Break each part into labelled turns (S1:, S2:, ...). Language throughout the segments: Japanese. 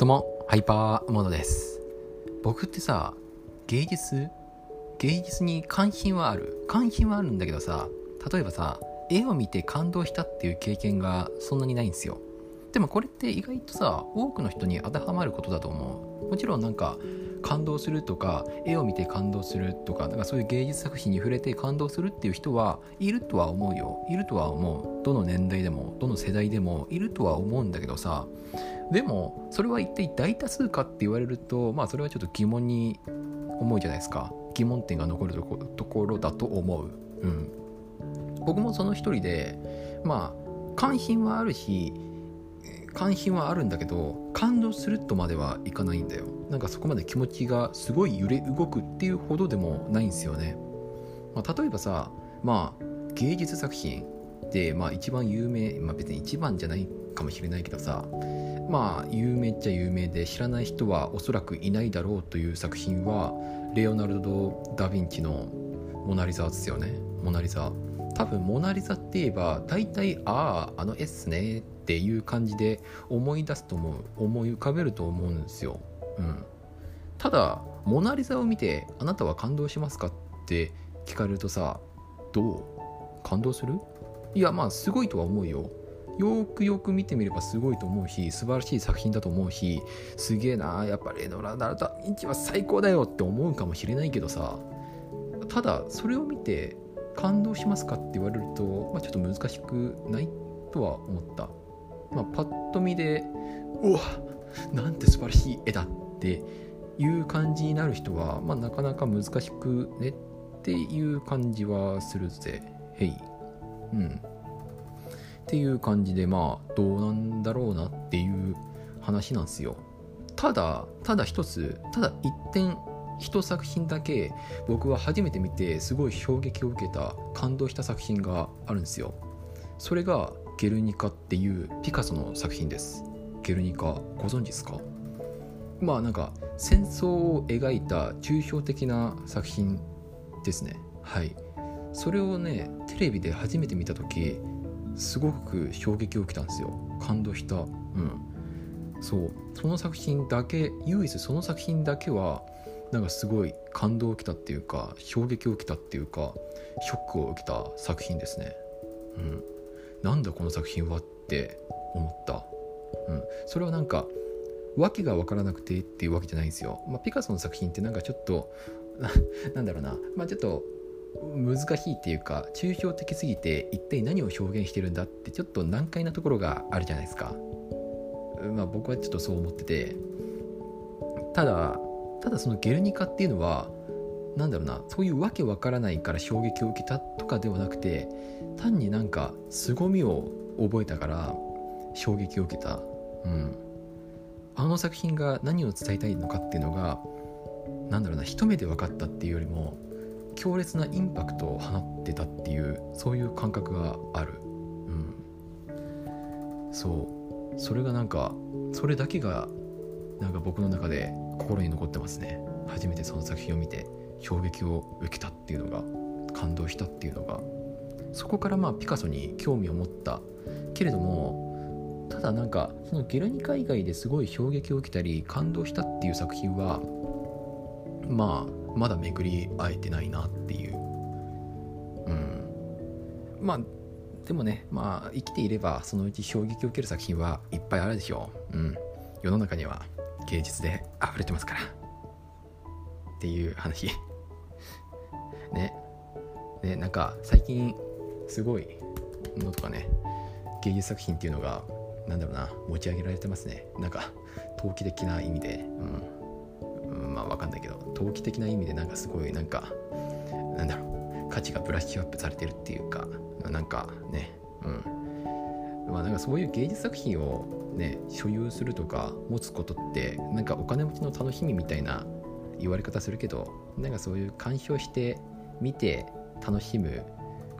S1: どうもハイパーモードです。僕ってさ芸術？芸術に関心はある？関心はあるんだけどさ例えばさ絵を見て感動したっていう経験がそんなにないんですよ。でもこれって意外とさ多くの人に当てはまることだと思う。もちろんなんか感動するとか絵を見て感動するとかなんかそういう芸術作品に触れて感動するっていう人はいるとは思うよ。いるとは思う。どの年代でもどの世代でもいるとは思うんだけどさ。でもそれは一体大多数かって言われるとまあそれはちょっと疑問に思うじゃないですか。疑問点が残るところだと思う。うん。僕もその一人でまあ関心はあるし関心はあるんだけど感動するとまではいかないんだよ。なんかそこまで気持ちがすごい揺れ動くっていうほどでもないんですよね、まあ、例えばさまあ芸術作品でまあ一番有名まあ別に一番じゃないかもしれないけどさまあ有名っちゃ有名で知らない人はおそらくいないだろうという作品はレオナルド・ダ・ヴィンチの「モナ・リザ」ですよね。モナ・リザ。多分モナ・リザって言えば大体あああの絵っすねっていう感じで思い出すと思う思い浮かべると思うんですよ、うん、ただモナ・リザを見てあなたは感動しますかって聞かれるとさどう？感動する？いやまあすごいとは思うよ。よくよく見てみればすごいと思うし素晴らしい作品だと思うしすげえなやっぱレノラ・ナルタ・インチは最高だよって思うかもしれないけどさただそれを見て感動しますかって言われると、まあ、ちょっと難しくない？とは思った、まあ、パッと見でうわなんて素晴らしい絵だっていう感じになる人は、まあ、なかなか難しくねっていう感じはするぜ。へい。うん。っていう感じでまあどうなんだろうなっていう話なんですよ。ただただ一つただ一点一作品だけ僕は初めて見てすごい衝撃を受けた感動した作品があるんですよ。それが「ゲルニカ」っていうピカソの作品です。ゲルニカご存知ですか？まあなんか戦争を描いた抽象的な作品ですね。はい。それをねテレビで初めて見た時すごく衝撃を受けたんですよ。感動した。うん。そう。その作品だけ唯一その作品だけはなんかすごい感動を受けたっていうか衝撃を受けたっていうかショックを受けた作品ですね。うん、なんだこの作品はって思った。うん、それはなんか訳が分からなくてっていうわけじゃないんですよ。まあ、ピカソの作品ってなんかちょっと なんだろうな、まあ、ちょっと難しいっていうか抽象的すぎて一体何を表現してるんだってちょっと難解なところがあるじゃないですか。まあ僕はちょっとそう思っててただただそのゲルニカっていうのは何だろうなそういうわけわからないから衝撃を受けたとかではなくて単になんか凄みを覚えたから衝撃を受けた、うん、あの作品が何を伝えたいのかっていうのが何だろうな一目で分かったっていうよりも強烈なインパクトを放ってたっていうそういう感覚がある、うん、そう。それがなんかそれだけがなんか僕の中で心に残ってますね。初めてその作品を見て。衝撃を受けたっていうのが感動したっていうのがそこからまあピカソに興味を持った。けれどもただなんかそのゲルニカ以外ですごい衝撃を受けたり感動したっていう作品はまあまだ巡り会えてないなっていう。うん。まあでもねまあ生きていればそのうち衝撃を受ける作品はいっぱいあるでしょう。うん。世の中には芸術で溢れてますから。っていう話。ね。ねなんか最近すごいのとかね芸術作品っていうのがなんだろうな持ち上げられてますね。なんか投機的な意味で。うん、うん、まあわかんないけど投機的な意味でなんかすごいなんかなんだろう価値がブラッシュアップされてるっていうかなんかね。うん。まあなんかそういう芸術作品をね所有するとか持つことってなんかお金持ちの楽しみみたいな言われ方するけどなんかそういう鑑賞して見て楽しむ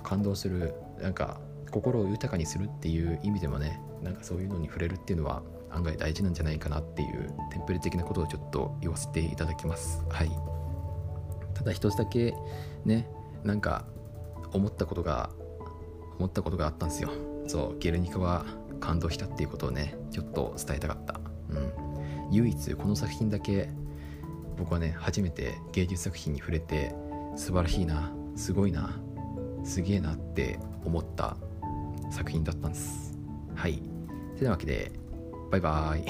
S1: 感動するなんか心を豊かにするっていう意味でもねなんかそういうのに触れるっていうのは案外大事なんじゃないかなっていうテンプレ的なことをちょっと言わせていただきます。はい。ただ一つだけねなんか思ったことが思ったことがあったんですよ。そうゲルニカは感動したっていうことをねちょっと伝えたかった。うん。唯一この作品だけ僕はね初めて芸術作品に触れて素晴らしいな。すごいな。すげえなって思った作品だったんです。はい。てなわけでバイバーイ。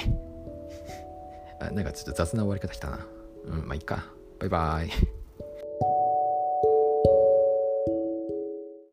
S1: あなんかちょっと雑な終わり方したな。うんまあいいか。バイバーイ。